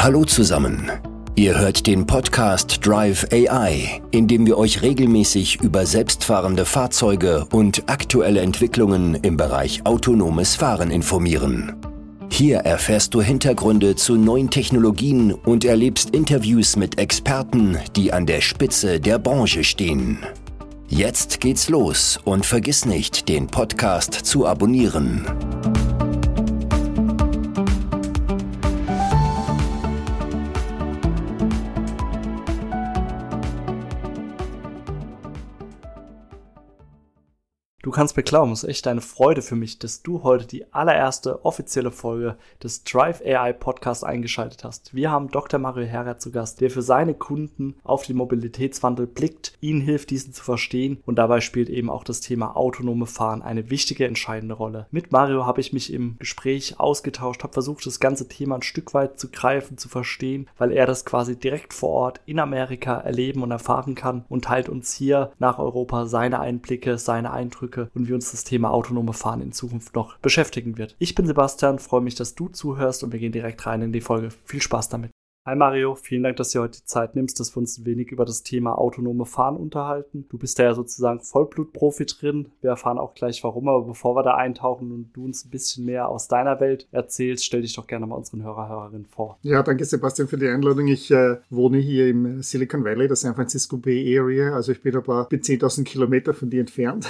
Hallo zusammen. Ihr hört den Podcast Drive AI, in dem wir euch regelmäßig über selbstfahrende Fahrzeuge und aktuelle Entwicklungen im Bereich autonomes Fahren informieren. Hier erfährst du Hintergründe zu neuen Technologien und erlebst Interviews mit Experten, die an der Spitze der Branche stehen. Jetzt geht's los und vergiss nicht, den Podcast zu abonnieren. Kannst mir glauben, es ist echt eine Freude für mich, dass du heute die allererste offizielle Folge des Drive AI Podcast eingeschaltet hast. Wir haben Dr. Mario Herrer zu Gast, der für seine Kunden auf den Mobilitätswandel blickt, ihnen hilft, diesen zu verstehen und dabei spielt eben auch das Thema autonome Fahren eine wichtige, entscheidende Rolle. Mit Mario habe ich mich im Gespräch ausgetauscht, habe versucht, das ganze Thema ein Stück weit zu greifen, zu verstehen, weil er das quasi direkt vor Ort in Amerika erleben und erfahren kann und teilt uns hier nach Europa seine Einblicke, seine Eindrücke Und wie uns das Thema autonome Fahren in Zukunft noch beschäftigen wird. Ich bin Sebastian, freue mich, dass du zuhörst und wir gehen direkt rein in die Folge. Viel Spaß damit. Hi Mario, vielen Dank, dass du heute die Zeit nimmst, dass wir uns ein wenig über das Thema autonome Fahren unterhalten. Du bist da ja sozusagen Vollblutprofi drin. Wir erfahren auch gleich warum, aber bevor wir da eintauchen und du uns ein bisschen mehr aus deiner Welt erzählst, stell dich doch gerne mal unseren Hörer, Hörerinnen vor. Ja, danke Sebastian für die Einladung. Ich äh, wohne hier im Silicon Valley, der San Francisco Bay Area. Also ich bin ein paar 10.000 Kilometer von dir entfernt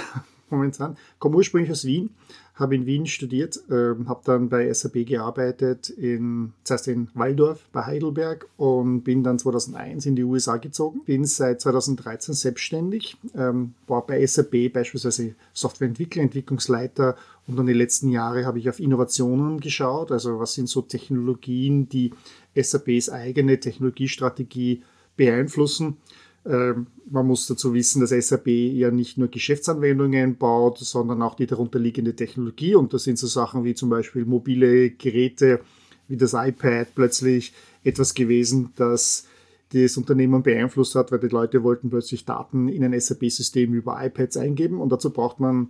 momentan. Komme ursprünglich aus Wien, habe in Wien studiert, äh, habe dann bei SAP gearbeitet, in, zuerst in Waldorf bei Heidelberg und bin dann 2001 in die USA gezogen. Bin seit 2013 selbstständig, ähm, war bei SAP beispielsweise Softwareentwickler, Entwicklungsleiter und dann die letzten Jahre habe ich auf Innovationen geschaut, also was sind so Technologien, die SAPs eigene Technologiestrategie beeinflussen ähm, man muss dazu wissen, dass SAP ja nicht nur Geschäftsanwendungen baut, sondern auch die darunterliegende Technologie. Und das sind so Sachen wie zum Beispiel mobile Geräte, wie das iPad plötzlich etwas gewesen, das das Unternehmen beeinflusst hat, weil die Leute wollten plötzlich Daten in ein SAP-System über iPads eingeben und dazu braucht man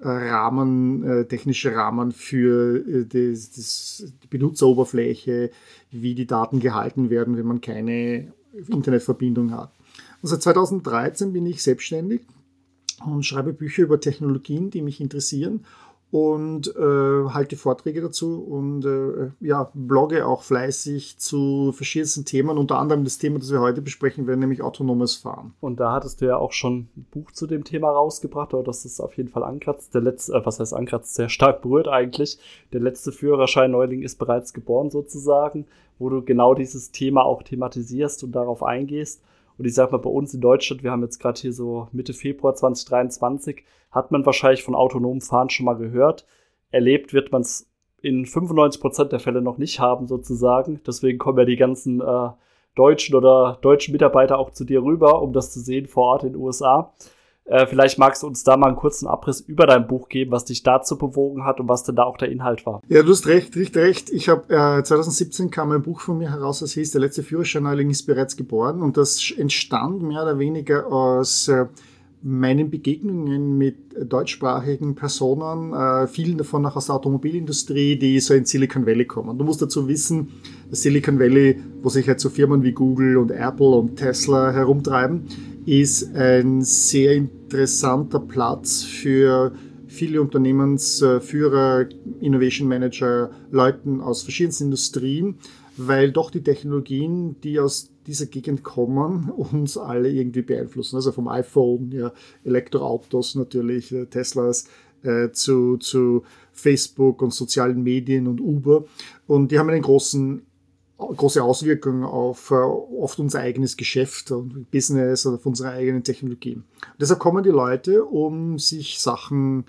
äh, Rahmen, äh, technische Rahmen für äh, das, das, die Benutzeroberfläche, wie die Daten gehalten werden, wenn man keine Internetverbindung hat. Und seit 2013 bin ich selbstständig und schreibe Bücher über Technologien, die mich interessieren und äh, halte Vorträge dazu und äh, ja, blogge auch fleißig zu verschiedensten Themen, unter anderem das Thema, das wir heute besprechen werden, nämlich autonomes Fahren. Und da hattest du ja auch schon ein Buch zu dem Thema rausgebracht, oder das ist auf jeden Fall ankratzt. Der letzte, äh, was heißt ankratzt, sehr stark berührt eigentlich. Der letzte Führerschein Neuling ist bereits geboren sozusagen, wo du genau dieses Thema auch thematisierst und darauf eingehst. Und ich sag mal, bei uns in Deutschland, wir haben jetzt gerade hier so Mitte Februar 2023, hat man wahrscheinlich von autonomem Fahren schon mal gehört. Erlebt wird man es in 95% der Fälle noch nicht haben, sozusagen. Deswegen kommen ja die ganzen äh, deutschen oder deutschen Mitarbeiter auch zu dir rüber, um das zu sehen vor Ort in den USA. Äh, vielleicht magst du uns da mal einen kurzen Abriss über dein Buch geben, was dich dazu bewogen hat und was denn da auch der Inhalt war. Ja, du hast recht, recht, recht. Ich habe äh, 2017 kam ein Buch von mir heraus, das hieß Der letzte Führerscheineuling ist bereits geboren und das entstand mehr oder weniger aus äh, meinen Begegnungen mit deutschsprachigen Personen, äh, vielen davon auch aus der Automobilindustrie, die so in Silicon Valley kommen. Du musst dazu wissen, Silicon Valley, wo sich halt so Firmen wie Google und Apple und Tesla herumtreiben, ist ein sehr interessanter Platz für viele Unternehmensführer, Innovation Manager, Leuten aus verschiedensten Industrien, weil doch die Technologien, die aus dieser Gegend kommen, uns alle irgendwie beeinflussen. Also vom iPhone, ja, Elektroautos natürlich, äh, Teslas, äh, zu, zu Facebook und sozialen Medien und Uber. Und die haben einen großen große Auswirkungen auf äh, oft unser eigenes Geschäft und Business oder auf unsere eigenen Technologien. Und deshalb kommen die Leute, um sich Sachen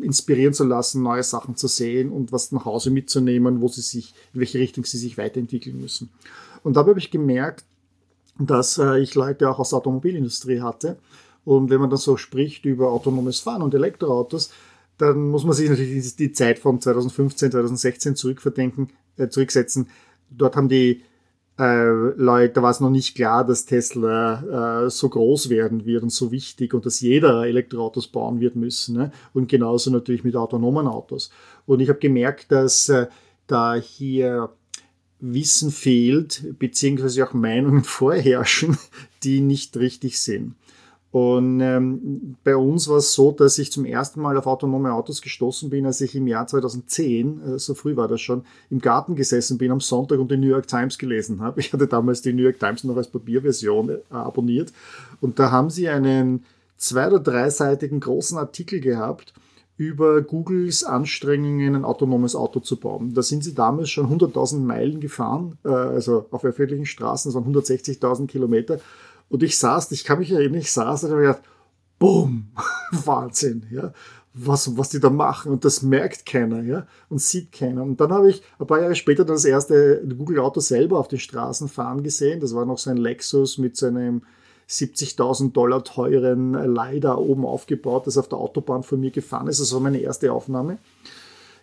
inspirieren zu lassen, neue Sachen zu sehen und was nach Hause mitzunehmen, wo sie sich, in welche Richtung sie sich weiterentwickeln müssen. Und dabei habe ich gemerkt, dass äh, ich Leute auch aus der Automobilindustrie hatte. Und wenn man dann so spricht über autonomes Fahren und Elektroautos, dann muss man sich natürlich die Zeit von 2015, 2016 zurückverdenken, äh, zurücksetzen, dort haben die äh, Leute, da war es noch nicht klar, dass Tesla äh, so groß werden wird und so wichtig und dass jeder Elektroautos bauen wird müssen. Ne? Und genauso natürlich mit autonomen Autos. Und ich habe gemerkt, dass äh, da hier Wissen fehlt, beziehungsweise auch Meinungen vorherrschen, die nicht richtig sind. Und ähm, bei uns war es so, dass ich zum ersten Mal auf autonome Autos gestoßen bin, als ich im Jahr 2010, äh, so früh war das schon, im Garten gesessen bin am Sonntag und die New York Times gelesen habe. Ich hatte damals die New York Times noch als Papierversion äh, abonniert und da haben sie einen zwei- oder dreiseitigen großen Artikel gehabt über Googles Anstrengungen, ein autonomes Auto zu bauen. Da sind sie damals schon 100.000 Meilen gefahren, äh, also auf öffentlichen Straßen, das waren 160.000 Kilometer und ich saß, ich kann mich erinnern, ich saß und habe gedacht, boom, Wahnsinn, ja, was, was die da machen. Und das merkt keiner, ja, und sieht keiner. Und dann habe ich ein paar Jahre später das erste Google Auto selber auf den Straßen fahren gesehen. Das war noch so ein Lexus mit seinem 70.000 Dollar teuren Leider oben aufgebaut, das auf der Autobahn von mir gefahren ist. Das war meine erste Aufnahme.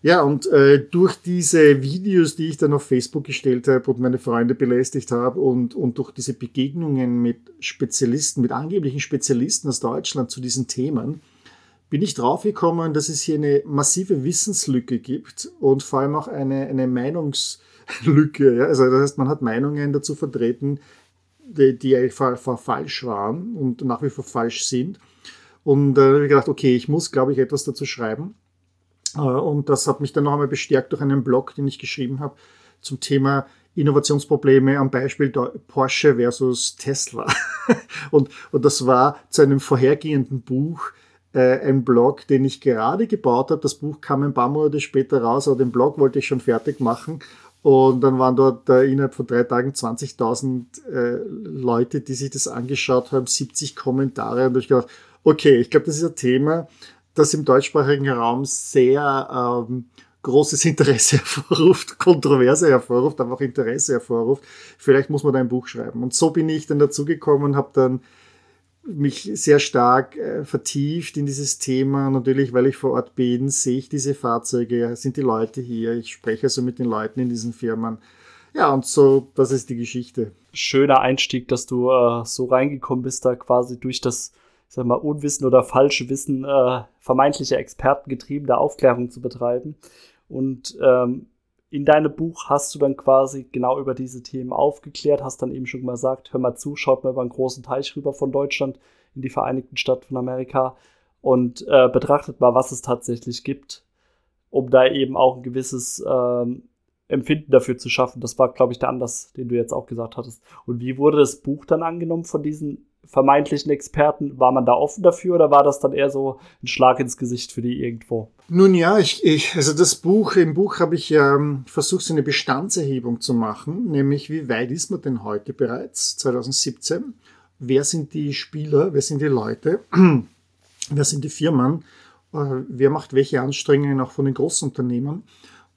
Ja, und äh, durch diese Videos, die ich dann auf Facebook gestellt habe und meine Freunde belästigt habe und, und durch diese Begegnungen mit Spezialisten, mit angeblichen Spezialisten aus Deutschland zu diesen Themen, bin ich draufgekommen, dass es hier eine massive Wissenslücke gibt und vor allem auch eine, eine Meinungslücke. Ja? Also das heißt, man hat Meinungen dazu vertreten, die, die falsch waren und nach wie vor falsch sind. Und da äh, habe ich gedacht, okay, ich muss, glaube ich, etwas dazu schreiben. Äh, und das hat mich dann noch einmal bestärkt durch einen Blog, den ich geschrieben habe zum Thema Innovationsprobleme am Beispiel Porsche versus Tesla. und, und das war zu einem vorhergehenden Buch äh, ein Blog, den ich gerade gebaut habe. Das Buch kam ein paar Monate später raus, aber den Blog wollte ich schon fertig machen. Und dann waren dort äh, innerhalb von drei Tagen 20.000 äh, Leute, die sich das angeschaut haben, 70 Kommentare. Und ich gedacht, okay, ich glaube, das ist ein Thema, das im deutschsprachigen Raum sehr ähm, großes Interesse hervorruft, Kontroverse hervorruft, aber auch Interesse hervorruft. Vielleicht muss man da ein Buch schreiben. Und so bin ich dann dazugekommen habe dann mich sehr stark äh, vertieft in dieses Thema. Natürlich, weil ich vor Ort bin, sehe ich diese Fahrzeuge, sind die Leute hier, ich spreche also mit den Leuten in diesen Firmen. Ja, und so, das ist die Geschichte. Schöner Einstieg, dass du äh, so reingekommen bist, da quasi durch das sag mal, Unwissen oder falsche Wissen äh, vermeintlicher Experten getriebene Aufklärung zu betreiben. Und ähm, in deinem Buch hast du dann quasi genau über diese Themen aufgeklärt, hast dann eben schon mal gesagt, hör mal zu, schaut mal über einen großen Teich rüber von Deutschland in die Vereinigten Staaten von Amerika und äh, betrachtet mal, was es tatsächlich gibt, um da eben auch ein gewisses ähm, Empfinden dafür zu schaffen. Das war, glaube ich, der Anlass, den du jetzt auch gesagt hattest. Und wie wurde das Buch dann angenommen von diesen vermeintlichen Experten, war man da offen dafür oder war das dann eher so ein Schlag ins Gesicht für die irgendwo? Nun ja, ich, ich also das Buch, im Buch habe ich ähm, versucht, so eine Bestandserhebung zu machen, nämlich wie weit ist man denn heute bereits, 2017? Wer sind die Spieler, wer sind die Leute, wer sind die Firmen, äh, wer macht welche Anstrengungen auch von den Großunternehmen?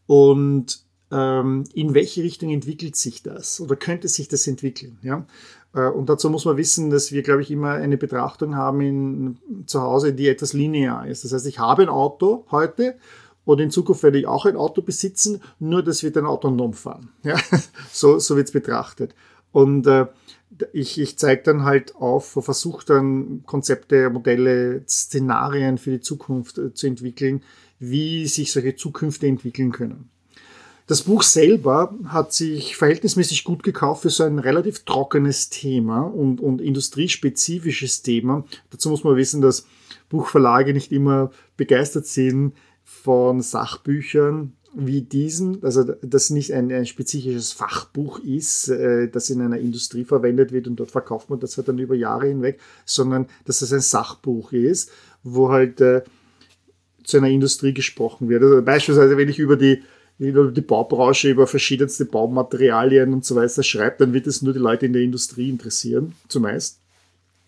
Und in welche Richtung entwickelt sich das oder könnte sich das entwickeln? Ja? Äh, und dazu muss man wissen, dass wir, glaube ich, immer eine Betrachtung haben in, zu Hause, die etwas linear ist. Das heißt, ich habe ein Auto heute und in Zukunft werde ich auch ein Auto besitzen, nur das wird ein autonom fahren. Ja? So, so wird es betrachtet. Und äh, ich, ich zeige dann halt auf, versuche dann Konzepte, Modelle, Szenarien für die Zukunft äh, zu entwickeln, wie sich solche Zukünfte entwickeln können. Das Buch selber hat sich verhältnismäßig gut gekauft für so ein relativ trockenes Thema und, und industriespezifisches Thema. Dazu muss man wissen, dass Buchverlage nicht immer begeistert sind von Sachbüchern wie diesen, also das nicht ein, ein spezifisches Fachbuch ist, äh, das in einer Industrie verwendet wird und dort verkauft man das halt dann über Jahre hinweg, sondern dass es ein Sachbuch ist, wo halt äh, zu einer Industrie gesprochen wird. Also beispielsweise, wenn ich über die die Baubranche über verschiedenste Baumaterialien und so weiter schreibt, dann wird es nur die Leute in der Industrie interessieren, zumeist.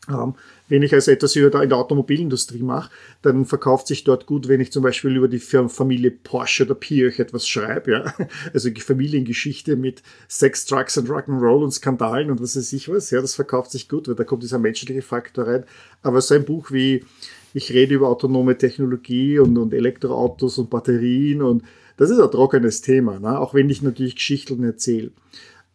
Ähm, wenn ich also etwas über in der Automobilindustrie mache, dann verkauft sich dort gut, wenn ich zum Beispiel über die Familie Porsche oder Pirch etwas schreibe. Ja? Also die Familiengeschichte mit Sex, Drugs und Rock'n'Roll und Skandalen und was weiß ich was. Ja, das verkauft sich gut, weil da kommt dieser menschliche Faktor rein. Aber so ein Buch wie ich rede über autonome Technologie und, und Elektroautos und Batterien und das ist ein trockenes Thema, ne? auch wenn ich natürlich Geschichten erzähle.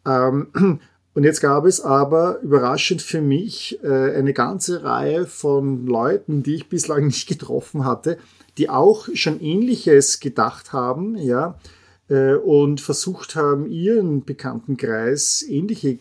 Ähm, und jetzt gab es aber überraschend für mich äh, eine ganze Reihe von Leuten, die ich bislang nicht getroffen hatte, die auch schon ähnliches gedacht haben, ja, äh, und versucht haben, ihren Bekanntenkreis ähnliche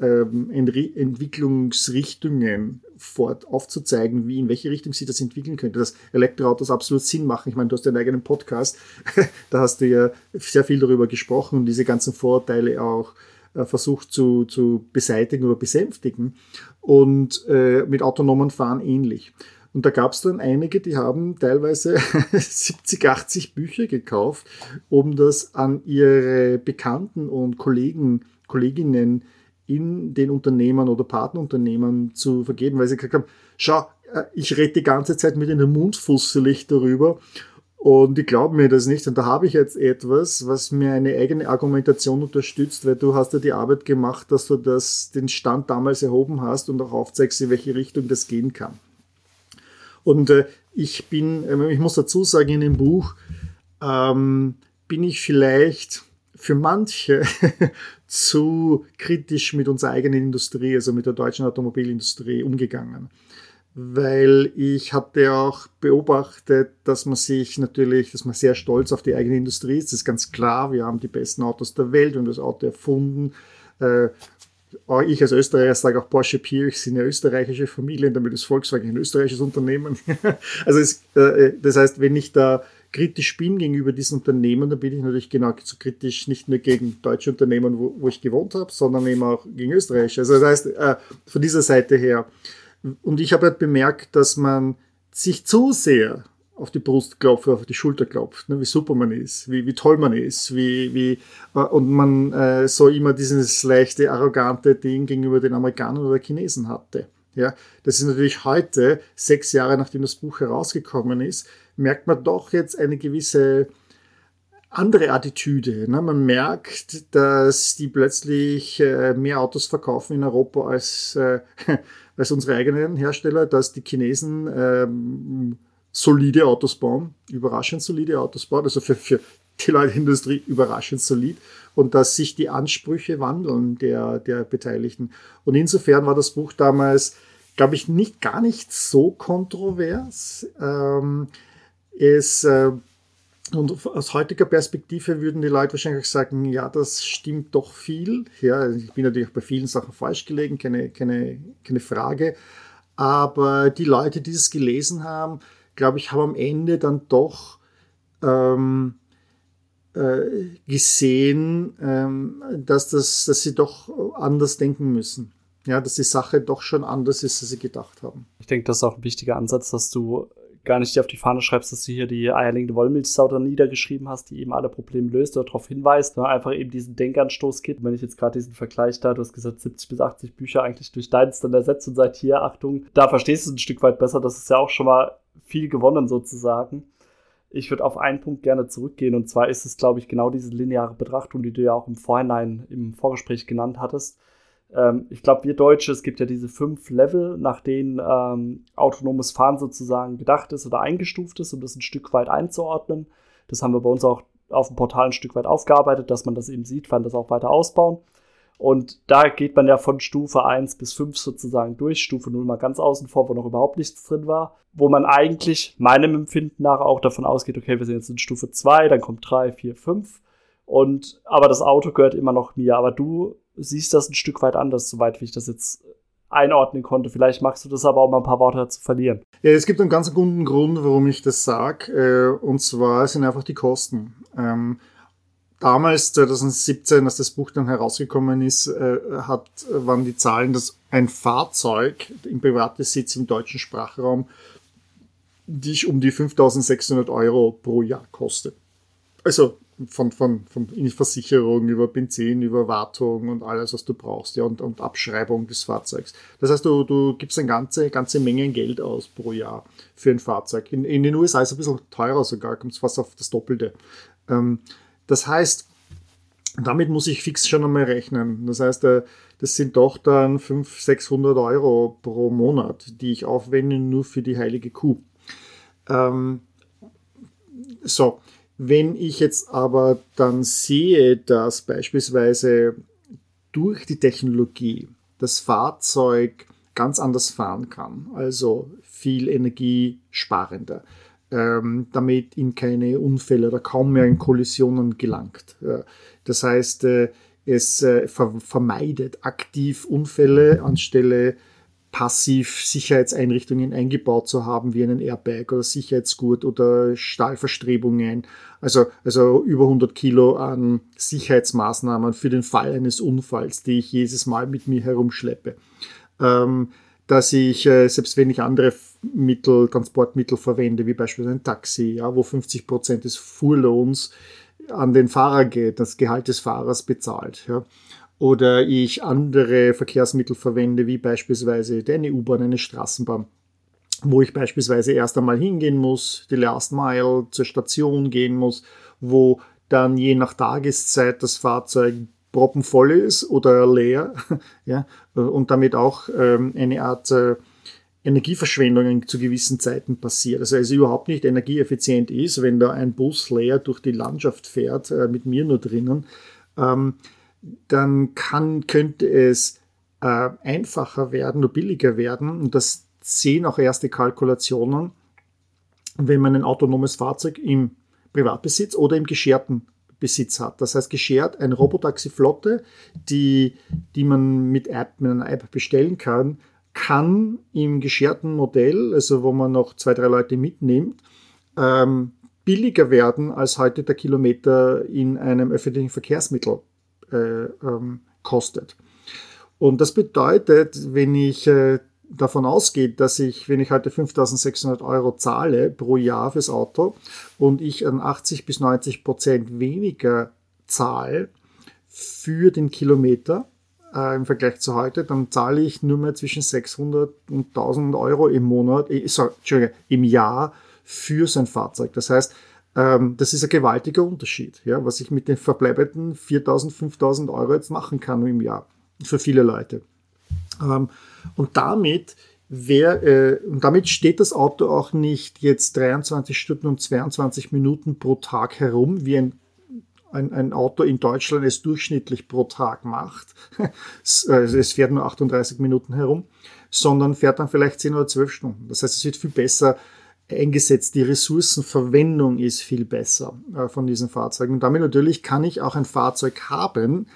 ähm, Entwicklungsrichtungen fort aufzuzeigen, wie in welche Richtung sich das entwickeln könnte, dass Elektroautos absolut Sinn machen. Ich meine, du hast deinen eigenen Podcast, da hast du ja sehr viel darüber gesprochen und diese ganzen Vorurteile auch äh, versucht zu, zu beseitigen oder besänftigen und äh, mit autonomen Fahren ähnlich. Und da gab es dann einige, die haben teilweise 70, 80 Bücher gekauft, um das an ihre Bekannten und Kollegen, Kolleginnen in den Unternehmen oder Partnerunternehmen zu vergeben, weil sie gesagt haben, schau, äh, ich rede die ganze Zeit mit einem Mund fusselig darüber und die glauben mir das nicht. Und da habe ich jetzt etwas, was mir eine eigene Argumentation unterstützt, weil du hast ja die Arbeit gemacht, dass du das, den Stand damals erhoben hast und auch aufzeigst, in welche Richtung das gehen kann. Und äh, ich bin, äh, ich muss dazu sagen, in dem Buch ähm, bin ich vielleicht für manche zu kritisch mit unserer eigenen Industrie, also mit der deutschen Automobilindustrie umgegangen weil ich hatte auch beobachtet, dass man sich natürlich, dass man sehr stolz auf die eigene Industrie ist. Das ist ganz klar. Wir haben die besten Autos der Welt und das Auto erfunden. Äh, ich als Österreicher sage auch Porsche Pirch sind ja österreichische Familien, damit ist Volkswagen ein österreichisches Unternehmen. also es, äh, das heißt, wenn ich da kritisch bin gegenüber diesen Unternehmen, dann bin ich natürlich genau so kritisch nicht nur gegen deutsche Unternehmen, wo, wo ich gewohnt habe, sondern eben auch gegen Österreich. Also das heißt, äh, von dieser Seite her und ich habe halt bemerkt, dass man sich zu sehr auf die Brust klopft, auf die Schulter klopft, ne, wie super man ist, wie, wie toll man ist, wie, wie, äh, und man äh, so immer dieses leichte, arrogante Ding gegenüber den Amerikanern oder Chinesen hatte. Ja, das ist natürlich heute, sechs Jahre nachdem das Buch herausgekommen ist, merkt man doch jetzt eine gewisse andere Attitüde. Ne? Man merkt, dass die plötzlich äh, mehr Autos verkaufen in Europa als, äh, als unsere eigenen Hersteller, dass die Chinesen ähm, solide Autos bauen, überraschend solide Autos bauen, also für, für die Leute Industrie überraschend solid und dass sich die Ansprüche wandeln der, der Beteiligten. Und insofern war das Buch damals, glaube ich, nicht gar nicht so kontrovers. Ähm, es äh, und aus heutiger Perspektive würden die Leute wahrscheinlich sagen, ja, das stimmt doch viel. Ja, ich bin natürlich bei vielen Sachen falsch gelegen, keine, keine, keine Frage. Aber die Leute, die es gelesen haben, glaube ich, haben am Ende dann doch ähm, äh, gesehen, ähm, dass, das, dass sie doch anders denken müssen. Ja, dass die Sache doch schon anders ist, als sie gedacht haben. Ich denke, das ist auch ein wichtiger Ansatz, dass du gar nicht dir auf die Fahne schreibst, dass du hier die eierlegende Wollmilchsau dann niedergeschrieben hast, die eben alle Probleme löst oder darauf hinweist, sondern einfach eben diesen Denkanstoß gibt. Wenn ich jetzt gerade diesen Vergleich da, du hast gesagt, 70 bis 80 Bücher eigentlich durch deins dann ersetzt und seit hier, Achtung, da verstehst du es ein Stück weit besser. Das ist ja auch schon mal viel gewonnen sozusagen. Ich würde auf einen Punkt gerne zurückgehen und zwar ist es, glaube ich, genau diese lineare Betrachtung, die du ja auch im Vorhinein im Vorgespräch genannt hattest ähm, ich glaube, wir Deutsche, es gibt ja diese fünf Level, nach denen ähm, autonomes Fahren sozusagen gedacht ist oder eingestuft ist, um das ein Stück weit einzuordnen. Das haben wir bei uns auch auf dem Portal ein Stück weit aufgearbeitet, dass man das eben sieht, kann das auch weiter ausbauen. Und da geht man ja von Stufe 1 bis 5 sozusagen durch, Stufe 0 mal ganz außen vor, wo noch überhaupt nichts drin war, wo man eigentlich meinem Empfinden nach auch davon ausgeht, okay, wir sind jetzt in Stufe 2, dann kommt 3, 4, 5 und aber das Auto gehört immer noch mir. Aber du siehst das ein Stück weit anders, soweit wie ich das jetzt einordnen konnte. Vielleicht magst du das aber auch mal ein paar Worte dazu verlieren. Ja, es gibt einen ganz guten Grund, warum ich das sage. Äh, und zwar sind einfach die Kosten. Ähm, damals, 2017, als das Buch dann herausgekommen ist, äh, hat, waren die Zahlen, dass ein Fahrzeug im Privatbesitz im deutschen Sprachraum dich um die 5600 Euro pro Jahr kostet. Also von, von, von Versicherung über Benzin, über Wartung und alles, was du brauchst, ja, und, und Abschreibung des Fahrzeugs. Das heißt, du, du gibst eine ganze, ganze Menge Geld aus pro Jahr für ein Fahrzeug. In, in den USA ist es ein bisschen teurer sogar, kommt es fast auf das Doppelte. Ähm, das heißt, damit muss ich fix schon einmal rechnen. Das heißt, äh, das sind doch dann 500, 600 Euro pro Monat, die ich aufwende nur für die heilige Kuh. Ähm, so, wenn ich jetzt aber dann sehe, dass beispielsweise durch die Technologie das Fahrzeug ganz anders fahren kann, also viel energiesparender, ähm, damit in keine Unfälle oder kaum mehr in Kollisionen gelangt. Das heißt, äh, es äh, vermeidet aktiv Unfälle anstelle passiv Sicherheitseinrichtungen eingebaut zu haben, wie einen Airbag oder Sicherheitsgurt oder Stahlverstrebungen. Also, also über 100 Kilo an Sicherheitsmaßnahmen für den Fall eines Unfalls, die ich jedes Mal mit mir herumschleppe. Ähm, dass ich, äh, selbst wenn ich andere Mittel, Transportmittel verwende, wie beispielsweise ein Taxi, ja, wo 50 Prozent des Fuhrlohns an den Fahrer geht, das Gehalt des Fahrers bezahlt. Ja. Oder ich andere Verkehrsmittel verwende, wie beispielsweise eine U-Bahn, eine Straßenbahn, wo ich beispielsweise erst einmal hingehen muss, die Last Mile zur Station gehen muss, wo dann je nach Tageszeit das Fahrzeug proppenvoll ist oder leer ja, und damit auch ähm, eine Art äh, Energieverschwendung zu gewissen Zeiten passiert. Also es überhaupt nicht energieeffizient ist, wenn da ein Bus leer durch die Landschaft fährt, äh, mit mir nur drinnen, ähm, dann kann, könnte es äh, einfacher werden, nur billiger werden. Und das sehen auch erste Kalkulationen, wenn man ein autonomes Fahrzeug im Privatbesitz oder im gescherten Besitz hat. Das heißt, geschert eine Robotaxi-Flotte, die, die man mit, App, mit einer App bestellen kann, kann im gescherten Modell, also wo man noch zwei, drei Leute mitnimmt, ähm, billiger werden, als heute der Kilometer in einem öffentlichen Verkehrsmittel äh, ähm, kostet. Und das bedeutet, wenn ich äh, davon ausgehe, dass ich, wenn ich heute 5600 Euro zahle pro Jahr fürs Auto und ich an 80 bis 90 Prozent weniger zahle für den Kilometer, äh, im Vergleich zu heute, dann zahle ich nur mehr zwischen 600 und 1000 Euro im Monat, äh, sorry, im Jahr für sein Fahrzeug. Das heißt, ähm, das ist ein gewaltiger Unterschied, ja, was ich mit den verbleibenden 4000, 5000 Euro jetzt machen kann im Jahr für viele Leute. Ähm, und damit Wer, äh, und damit steht das Auto auch nicht jetzt 23 Stunden und 22 Minuten pro Tag herum, wie ein ein, ein Auto in Deutschland es durchschnittlich pro Tag macht. Also es fährt nur 38 Minuten herum, sondern fährt dann vielleicht 10 oder 12 Stunden. Das heißt, es wird viel besser eingesetzt. Die Ressourcenverwendung ist viel besser äh, von diesen Fahrzeugen. Und damit natürlich kann ich auch ein Fahrzeug haben,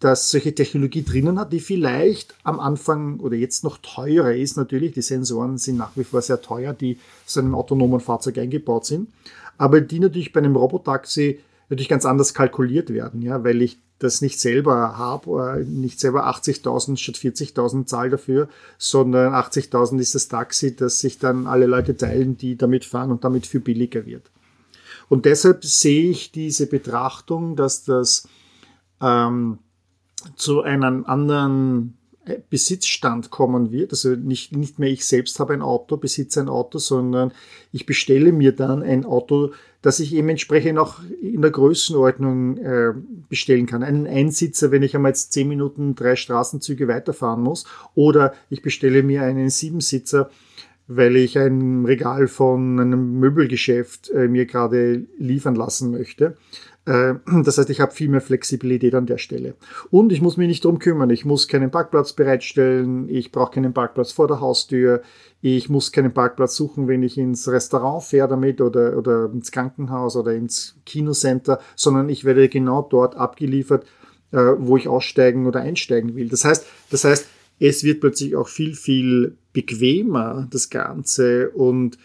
das solche Technologie drinnen hat, die vielleicht am Anfang oder jetzt noch teurer ist natürlich. Die Sensoren sind nach wie vor sehr teuer, die zu einem autonomen Fahrzeug eingebaut sind. Aber die natürlich bei einem Robotaxi natürlich ganz anders kalkuliert werden, ja, weil ich das nicht selber habe, nicht selber 80.000 statt 40.000 Zahl dafür, sondern 80.000 ist das Taxi, das sich dann alle Leute teilen, die damit fahren und damit viel billiger wird. Und deshalb sehe ich diese Betrachtung, dass das ähm, zu einem anderen Besitzstand kommen wird. Also nicht, nicht mehr ich selbst habe ein Auto, besitze ein Auto, sondern ich bestelle mir dann ein Auto, das ich eben entsprechend auch in der Größenordnung äh, bestellen kann. Einen Einsitzer, wenn ich einmal jetzt zehn Minuten drei Straßenzüge weiterfahren muss. Oder ich bestelle mir einen Siebensitzer, weil ich ein Regal von einem Möbelgeschäft äh, mir gerade liefern lassen möchte. Äh, das heißt, ich habe viel mehr Flexibilität an der Stelle. Und ich muss mich nicht drum kümmern. Ich muss keinen Parkplatz bereitstellen. Ich brauche keinen Parkplatz vor der Haustür. Ich muss keinen Parkplatz suchen, wenn ich ins Restaurant fahre damit oder, oder ins Krankenhaus oder ins Kinocenter, sondern ich werde genau dort abgeliefert, äh, wo ich aussteigen oder einsteigen will. Das heißt, das heißt, es wird plötzlich auch viel, viel bequemer, das Ganze und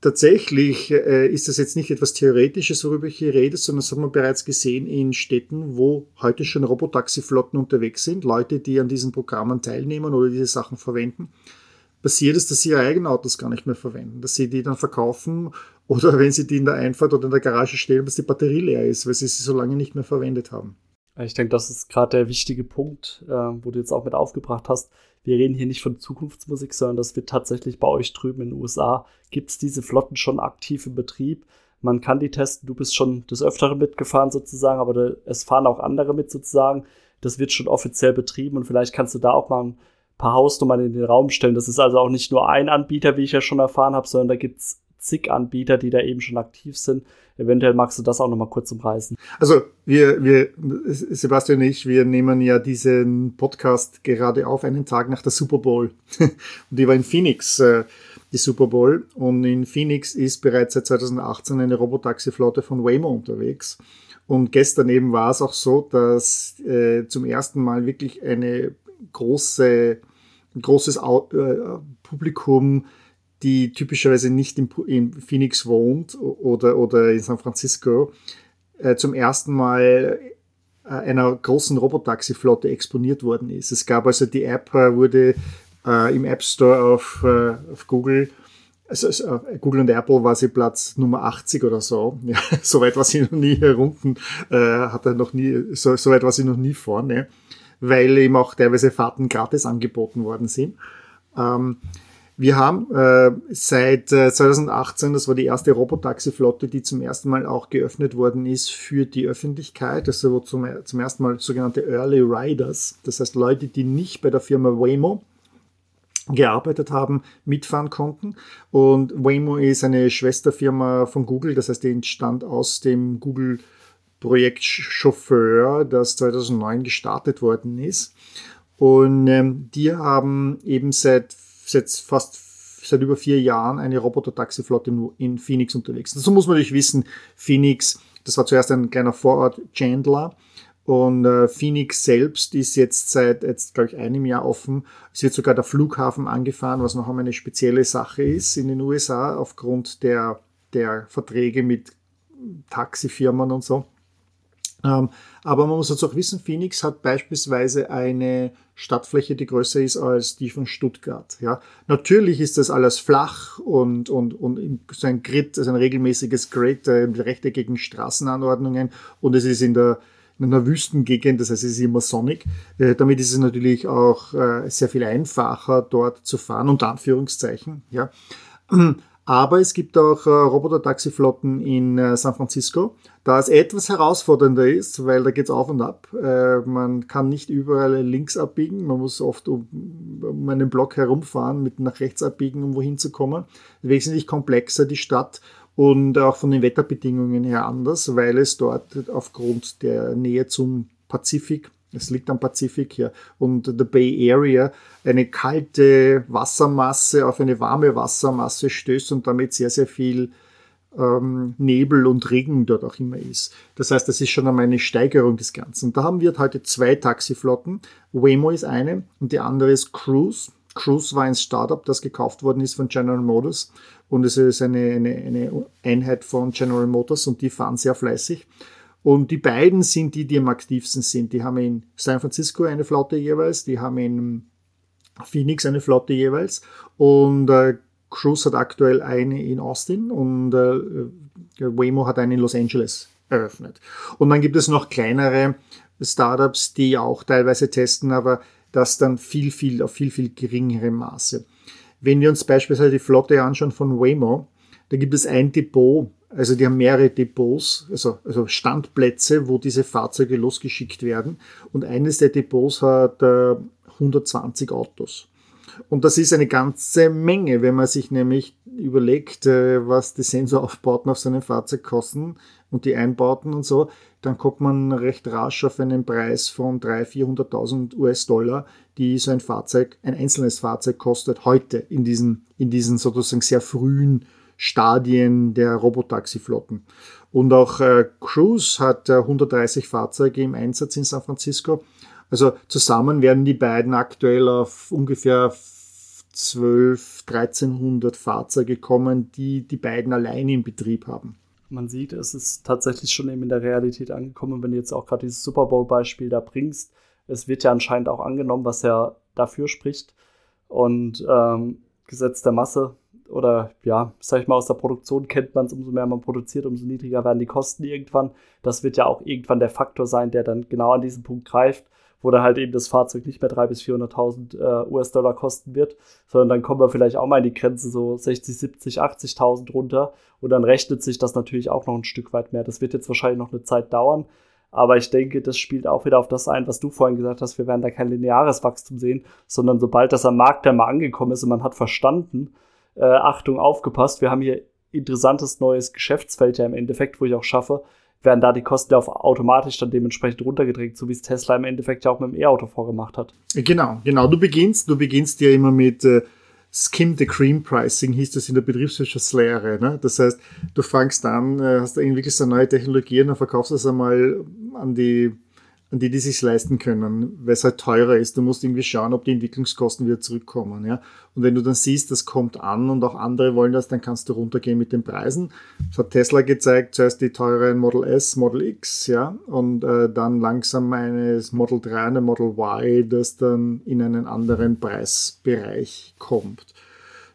tatsächlich äh, ist das jetzt nicht etwas Theoretisches, worüber ich hier rede, sondern das haben wir bereits gesehen in Städten, wo heute schon Robotaxiflotten unterwegs sind, Leute, die an diesen Programmen teilnehmen oder diese Sachen verwenden. Passiert es, dass sie ihre eigenen Autos gar nicht mehr verwenden, dass sie die dann verkaufen oder wenn sie die in der Einfahrt oder in der Garage stellen, dass die Batterie leer ist, weil sie sie so lange nicht mehr verwendet haben. Ich denke, das ist gerade der wichtige Punkt, äh, wo du jetzt auch mit aufgebracht hast wir reden hier nicht von Zukunftsmusik, sondern das wird tatsächlich bei euch drüben in den USA, gibt es diese Flotten schon aktiv im Betrieb. Man kann die testen, du bist schon des Öfteren mitgefahren sozusagen, aber da, es fahren auch andere mit sozusagen. Das wird schon offiziell betrieben und vielleicht kannst du da auch mal ein paar Hausnummern in den Raum stellen. Das ist also auch nicht nur ein Anbieter, wie ich ja schon erfahren habe, sondern da gibt es zig Anbieter, die da eben schon aktiv sind. Eventuell magst du das auch nochmal kurz umreißen. Also wir, wir, Sebastian und ich, wir nehmen ja diesen Podcast gerade auf, einen Tag nach der Super Bowl. und die war in Phoenix. Äh, die Super Bowl. Und in Phoenix ist bereits seit 2018 eine Robotaxi-Flotte von Waymo unterwegs. Und gestern eben war es auch so, dass äh, zum ersten Mal wirklich eine große, ein großes äh, Publikum, die typischerweise nicht in, in, Phoenix wohnt oder, oder in San Francisco, äh, zum ersten Mal äh, einer großen Robotaxi-Flotte exponiert worden ist. Es gab also die App, äh, wurde äh, im App Store auf, äh, auf Google also, also Google und Apple war sie Platz Nummer 80 oder so. Ja, so weit war sie noch nie herunten, äh, hat er noch nie, so, so weit war sie noch nie vorne, weil eben auch teilweise Fahrten gratis angeboten worden sind. Ähm, wir haben äh, seit äh, 2018, das war die erste Robotaxi-Flotte, die zum ersten Mal auch geöffnet worden ist für die Öffentlichkeit. Also wo zum, zum ersten Mal sogenannte Early Riders, das heißt Leute, die nicht bei der Firma Waymo gearbeitet haben, mitfahren konnten. Und Waymo ist eine Schwesterfirma von Google, das heißt, die entstand aus dem Google Projekt Chauffeur, das 2009 gestartet worden ist. Und ähm, die haben eben seit, seit fast seit über vier Jahren eine Roboter-Taxi-Flotte in Phoenix unterwegs. Dazu muss man natürlich wissen, Phoenix, das war zuerst ein kleiner Vorort Chandler und äh, Phoenix selbst ist jetzt seit, jetzt glaube ich, einem Jahr offen. Es wird sogar der Flughafen angefahren, was noch einmal eine spezielle Sache ist in den USA aufgrund der, der Verträge mit Taxifirmen und so. Ähm, aber man muss jetzt auch wissen, Phoenix hat beispielsweise eine Stadtfläche, die größer ist als die von Stuttgart. Ja, natürlich ist das alles flach und, und, und so ein Grid, also ein regelmäßiges Grid äh, mit rechteckigen Straßenanordnungen und es ist in der in einer Wüstengegend, das heißt, es ist immer sonnig. Äh, damit ist es natürlich auch äh, sehr viel einfacher, dort zu fahren, unter Anführungszeichen. Ja. Aber es gibt auch äh, Roboter-Taxiflotten in äh, San Francisco, da es etwas herausfordernder ist, weil da geht es auf und ab. Äh, man kann nicht überall links abbiegen, man muss oft um, um einen Block herumfahren, mit nach rechts abbiegen, um wohin zu kommen. Wesentlich komplexer die Stadt und auch von den Wetterbedingungen her anders, weil es dort aufgrund der Nähe zum Pazifik, es liegt am Pazifik hier, und der Bay Area eine kalte Wassermasse auf eine warme Wassermasse stößt und damit sehr, sehr viel ähm, Nebel und Regen dort auch immer ist. Das heißt, das ist schon einmal eine Steigerung des Ganzen. Da haben wir heute zwei Taxiflotten. Waymo ist eine und die andere ist Cruise. Cruise war ein Startup, das gekauft worden ist von General Motors und es ist eine, eine, eine Einheit von General Motors und die fahren sehr fleißig. Und die beiden sind die, die am aktivsten sind. Die haben in San Francisco eine Flotte jeweils, die haben in Phoenix eine Flotte jeweils und äh, Cruise hat aktuell eine in Austin und äh, Waymo hat eine in Los Angeles eröffnet. Und dann gibt es noch kleinere Startups, die auch teilweise testen, aber das dann viel, viel auf viel, viel geringerem Maße. Wenn wir uns beispielsweise die Flotte anschauen von Waymo, da gibt es ein Depot, also die haben mehrere Depots, also, also Standplätze, wo diese Fahrzeuge losgeschickt werden. Und eines der Depots hat äh, 120 Autos. Und das ist eine ganze Menge, wenn man sich nämlich überlegt, äh, was die Sensoraufbauten auf seinem Fahrzeug kosten und die Einbauten und so, dann kommt man recht rasch auf einen Preis von 300.000, 400.000 US-Dollar, die so ein Fahrzeug, ein einzelnes Fahrzeug kostet heute in diesen, in diesen sozusagen sehr frühen Stadien der Robotaxi-Flotten. Und auch äh, Cruise hat äh, 130 Fahrzeuge im Einsatz in San Francisco. Also zusammen werden die beiden aktuell auf ungefähr 12, 1300 Fahrzeuge kommen, die die beiden allein in Betrieb haben. Man sieht, es ist tatsächlich schon eben in der Realität angekommen, wenn du jetzt auch gerade dieses Super Bowl-Beispiel da bringst. Es wird ja anscheinend auch angenommen, was ja dafür spricht. Und ähm, Gesetz der Masse oder ja, sag ich mal, aus der Produktion kennt man es, umso mehr man produziert, umso niedriger werden die Kosten irgendwann. Das wird ja auch irgendwann der Faktor sein, der dann genau an diesem Punkt greift wo dann halt eben das Fahrzeug nicht mehr 300.000 bis 400.000 äh, US-Dollar kosten wird, sondern dann kommen wir vielleicht auch mal in die Grenze so 60, 70, 80.000 runter und dann rechnet sich das natürlich auch noch ein Stück weit mehr. Das wird jetzt wahrscheinlich noch eine Zeit dauern, aber ich denke, das spielt auch wieder auf das ein, was du vorhin gesagt hast. Wir werden da kein lineares Wachstum sehen, sondern sobald das am Markt dann mal angekommen ist und man hat verstanden, äh, Achtung, aufgepasst, wir haben hier interessantes neues Geschäftsfeld ja im Endeffekt, wo ich auch schaffe, werden da die Kosten auf automatisch dann dementsprechend runtergedrängt, so wie es Tesla im Endeffekt ja auch mit dem E-Auto vorgemacht hat. Genau, genau. Du beginnst, du beginnst ja immer mit, äh, Skim the Cream Pricing hieß das in der Betriebswirtschaftslehre. Ne? Das heißt, du fangst an, äh, hast irgendwie so neue Technologien und verkaufst das einmal an die an die, die sich leisten können, weil es halt teurer ist. Du musst irgendwie schauen, ob die Entwicklungskosten wieder zurückkommen. Ja? Und wenn du dann siehst, das kommt an und auch andere wollen das, dann kannst du runtergehen mit den Preisen. Das hat Tesla gezeigt, zuerst die teuren Model S, Model X, ja, und äh, dann langsam eines Model 3, eine Model Y, das dann in einen anderen Preisbereich kommt.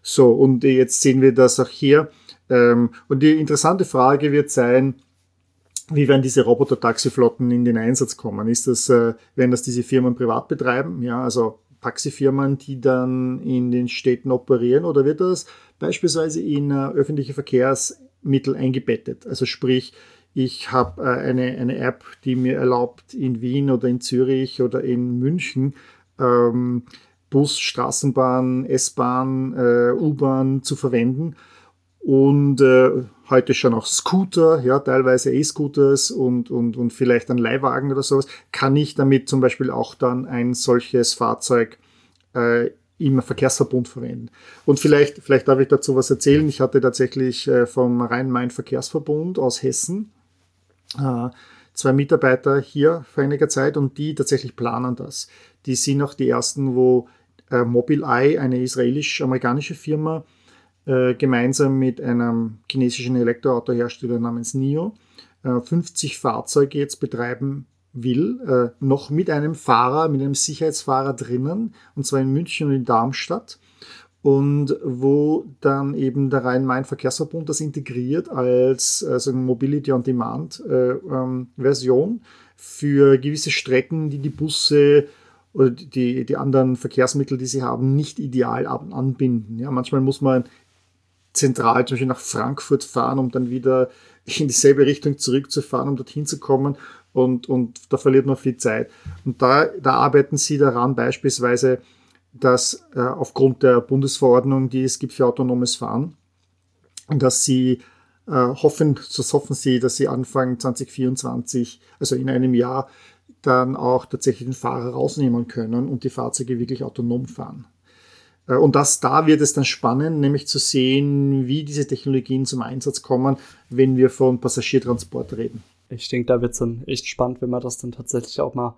So, und jetzt sehen wir das auch hier. Ähm, und die interessante Frage wird sein, wie werden diese Roboter-Taxiflotten in den Einsatz kommen? Ist das, äh, werden das diese Firmen privat betreiben? Ja, also Taxifirmen, die dann in den Städten operieren, oder wird das beispielsweise in äh, öffentliche Verkehrsmittel eingebettet? Also sprich, ich habe äh, eine, eine App, die mir erlaubt, in Wien oder in Zürich oder in München ähm, Bus, Straßenbahn, S-Bahn, äh, U-Bahn zu verwenden und äh, heute schon auch Scooter, ja, teilweise E-Scooters und, und, und vielleicht ein Leihwagen oder sowas, kann ich damit zum Beispiel auch dann ein solches Fahrzeug äh, im Verkehrsverbund verwenden. Und vielleicht, vielleicht darf ich dazu was erzählen. Ich hatte tatsächlich äh, vom Rhein-Main-Verkehrsverbund aus Hessen äh, zwei Mitarbeiter hier vor einiger Zeit und die tatsächlich planen das. Die sind auch die ersten, wo äh, Mobileye, eine israelisch-amerikanische Firma, äh, gemeinsam mit einem chinesischen Elektroautohersteller namens NIO äh, 50 Fahrzeuge jetzt betreiben will, äh, noch mit einem Fahrer, mit einem Sicherheitsfahrer drinnen, und zwar in München und in Darmstadt. Und wo dann eben der Rhein-Main-Verkehrsverbund das integriert als also Mobility on Demand äh, ähm, Version für gewisse Strecken, die die Busse oder die, die anderen Verkehrsmittel, die sie haben, nicht ideal anbinden. Ja, manchmal muss man zentral zum Beispiel nach Frankfurt fahren, um dann wieder in dieselbe Richtung zurückzufahren, um dorthin zu kommen. Und, und da verliert man viel Zeit. Und da, da arbeiten sie daran beispielsweise, dass äh, aufgrund der Bundesverordnung, die es gibt für autonomes Fahren, dass sie äh, hoffen, so hoffen sie, dass sie Anfang 2024, also in einem Jahr, dann auch tatsächlich den Fahrer rausnehmen können und die Fahrzeuge wirklich autonom fahren. Äh, und das, da wird es dann spannend, nämlich zu sehen, wie diese Technologien zum Einsatz kommen, wenn wir von Passagiertransport reden. Ich denke, da wird es dann echt spannend, wenn man das dann tatsächlich auch mal ein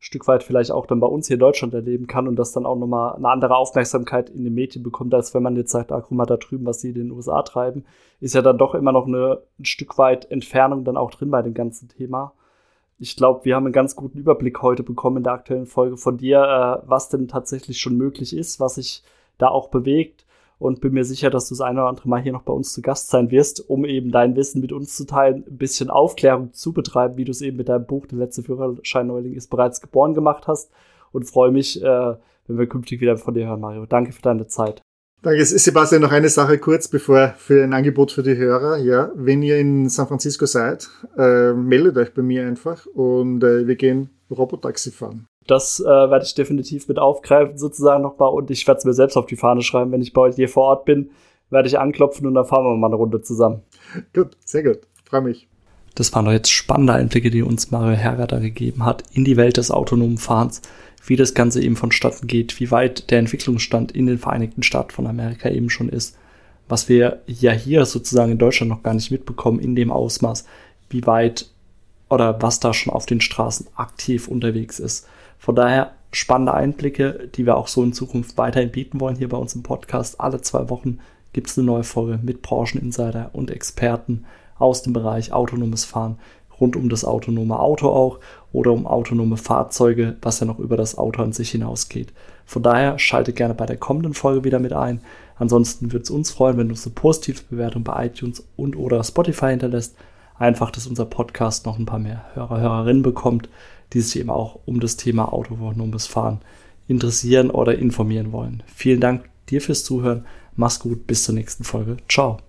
Stück weit vielleicht auch dann bei uns hier in Deutschland erleben kann und das dann auch nochmal eine andere Aufmerksamkeit in den Medien bekommt, als wenn man jetzt sagt, ah, guck mal da drüben, was sie in den USA treiben, ist ja dann doch immer noch eine, ein Stück weit Entfernung dann auch drin bei dem ganzen Thema. Ich glaube, wir haben einen ganz guten Überblick heute bekommen in der aktuellen Folge von dir, äh, was denn tatsächlich schon möglich ist, was sich da auch bewegt und bin mir sicher, dass du das eine oder andere Mal hier noch bei uns zu Gast sein wirst, um eben dein Wissen mit uns zu teilen, ein bisschen Aufklärung zu betreiben, wie du es eben mit deinem Buch Der letzte Führerschein-Neuling ist bereits geboren gemacht hast und freue mich, äh, wenn wir künftig wieder von dir hören, Mario. Danke für deine Zeit. Danke, Sebastian. Noch eine Sache kurz, bevor für ein Angebot für die Hörer. Ja, wenn ihr in San Francisco seid, äh, meldet euch bei mir einfach und äh, wir gehen Robotaxi fahren. Das äh, werde ich definitiv mit aufgreifen sozusagen nochmal und ich werde es mir selbst auf die Fahne schreiben, wenn ich bei euch hier vor Ort bin, werde ich anklopfen und dann fahren wir mal eine Runde zusammen. Gut, sehr gut. Freue mich. Das waren doch jetzt spannende Einblicke, die uns Mario Herger da gegeben hat in die Welt des autonomen Fahrens wie das Ganze eben vonstatten geht, wie weit der Entwicklungsstand in den Vereinigten Staaten von Amerika eben schon ist, was wir ja hier sozusagen in Deutschland noch gar nicht mitbekommen in dem Ausmaß, wie weit oder was da schon auf den Straßen aktiv unterwegs ist. Von daher spannende Einblicke, die wir auch so in Zukunft weiterhin bieten wollen hier bei uns im Podcast. Alle zwei Wochen gibt es eine neue Folge mit Brancheninsider und Experten aus dem Bereich autonomes Fahren rund um das autonome Auto auch oder um autonome Fahrzeuge, was ja noch über das Auto an sich hinausgeht. Von daher schaltet gerne bei der kommenden Folge wieder mit ein. Ansonsten würde es uns freuen, wenn du uns eine positive Bewertung bei iTunes und oder Spotify hinterlässt. Einfach, dass unser Podcast noch ein paar mehr Hörer, Hörerinnen bekommt, die sich eben auch um das Thema autonomes Fahren interessieren oder informieren wollen. Vielen Dank dir fürs Zuhören. Mach's gut, bis zur nächsten Folge. Ciao.